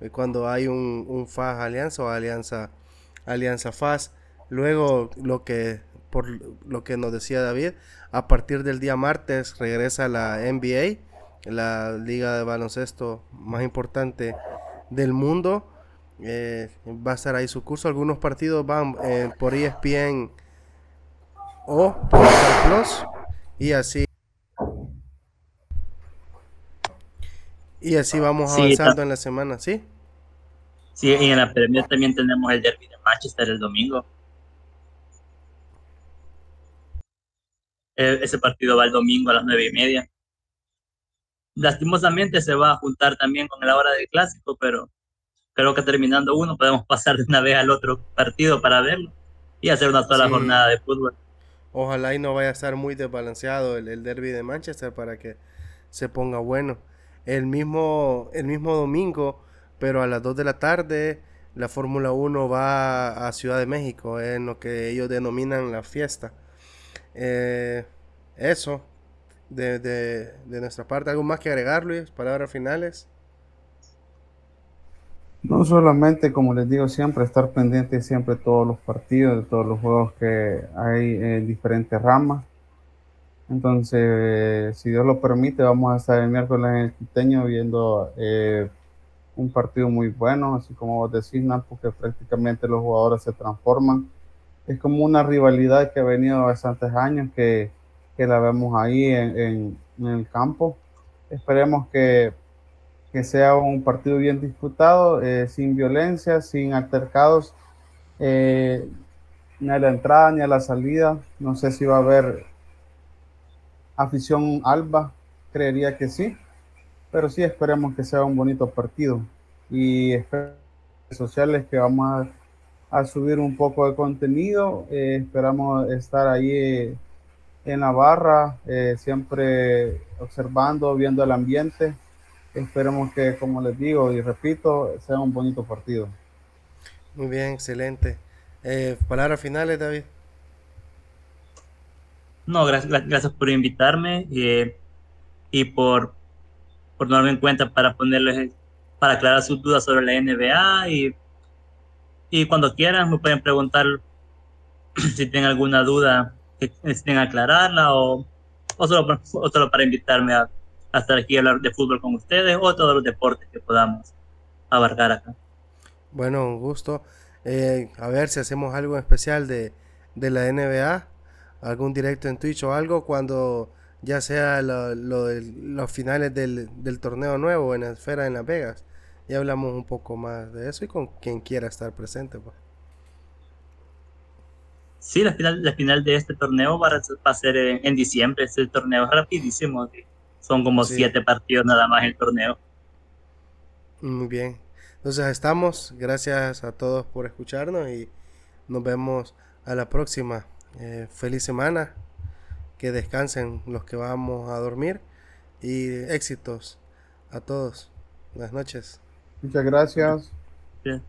Eh, cuando hay un, un FAS Alianza o Alianza, Alianza FAS. Luego, lo que, por lo que nos decía David, a partir del día martes regresa la NBA, la liga de baloncesto más importante del mundo. Eh, va a estar ahí su curso. Algunos partidos van eh, por ESPN o por Plus y así. Y así vamos avanzando en la semana, ¿sí? Sí, y en la Premier también tenemos el derby de Manchester el domingo. Ese partido va el domingo a las nueve y media. Lastimosamente se va a juntar también con la hora del clásico, pero creo que terminando uno podemos pasar de una vez al otro partido para verlo y hacer una sola jornada de fútbol. Ojalá y no vaya a estar muy desbalanceado el, el derby de Manchester para que se ponga bueno. El mismo, el mismo domingo, pero a las 2 de la tarde, la Fórmula 1 va a Ciudad de México, en lo que ellos denominan la fiesta. Eh, eso, de, de, de, nuestra parte. ¿Algo más que agregar, Luis? Palabras finales. No solamente, como les digo siempre, estar pendiente siempre de todos los partidos, de todos los juegos que hay en diferentes ramas. Entonces, si Dios lo permite, vamos a estar el miércoles en el Quiteño viendo eh, un partido muy bueno, así como vos decís, porque prácticamente los jugadores se transforman. Es como una rivalidad que ha venido bastantes años, que, que la vemos ahí en, en, el campo. Esperemos que que sea un partido bien disputado, eh, sin violencia, sin altercados, eh, ni a la entrada ni a la salida. No sé si va a haber afición alba, creería que sí, pero sí esperemos que sea un bonito partido. Y sociales que vamos a, a subir un poco de contenido, eh, esperamos estar ahí en la barra, siempre observando, viendo el ambiente Esperemos que, como les digo y repito, sea un bonito partido. Muy bien, excelente. Eh, palabras finales, David. No, gracias, gracias por invitarme eh, y por, por tomarme en cuenta para ponerles, para aclarar sus dudas sobre la NBA y, y cuando quieran me pueden preguntar si tienen alguna duda que necesiten aclararla o, solo, para invitarme a, estar aquí a hablar de fútbol con ustedes o todos los deportes que podamos abarcar acá. Bueno, un gusto. Eh, a ver si hacemos algo especial de, de, la NBA, algún directo en Twitch o algo cuando ya sea lo, los finales del, del, torneo nuevo en la esfera en Las Vegas. Ya hablamos un poco más de eso y con quien quiera estar presente. Pues. Sí, la final, la final de este torneo va a, va a ser en, en diciembre. Este torneo es rapidísimo. ¿sí? Son como sí. siete partidos nada más el torneo. Muy bien. Entonces estamos. Gracias a todos por escucharnos y nos vemos a la próxima. Eh, feliz semana. Que descansen los que vamos a dormir. Y éxitos a todos. Buenas noches. Muchas gracias. Bien.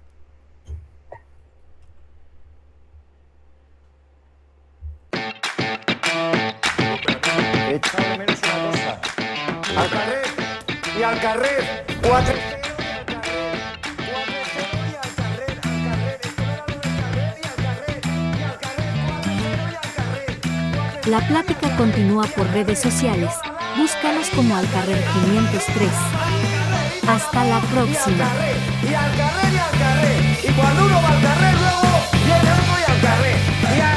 Échame menos una cosa. Al carrer y al carrer. Cuatro. La plática continúa por redes sociales. Búscanos como Alcarrer 503. Hasta la próxima. Y al carrer y al carrer. Y cuando uno va al carrer, luego viene otro y al carrer. Y al